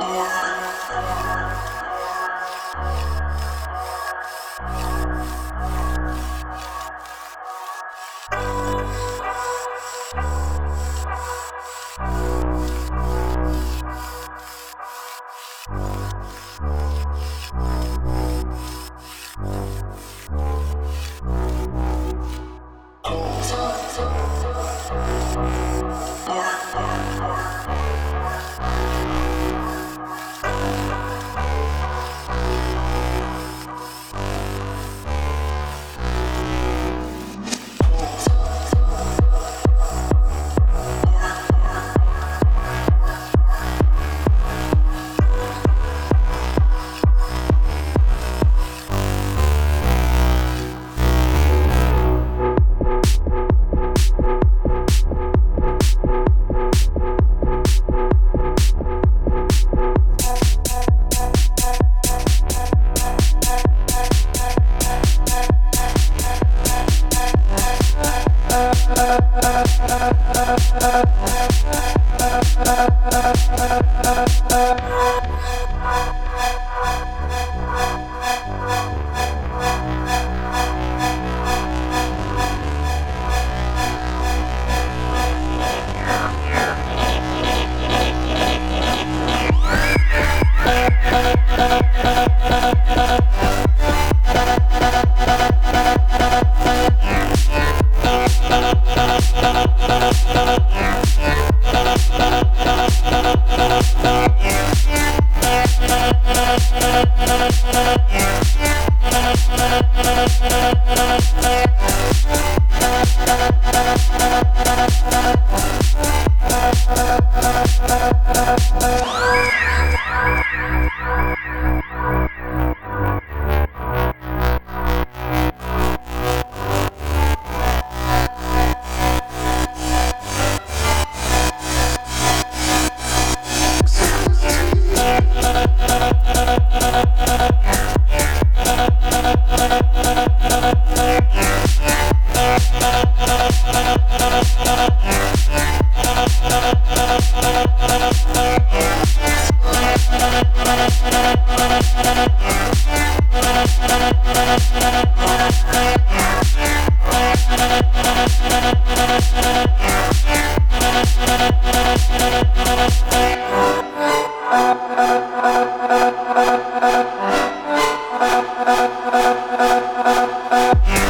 Yeah. Yeah.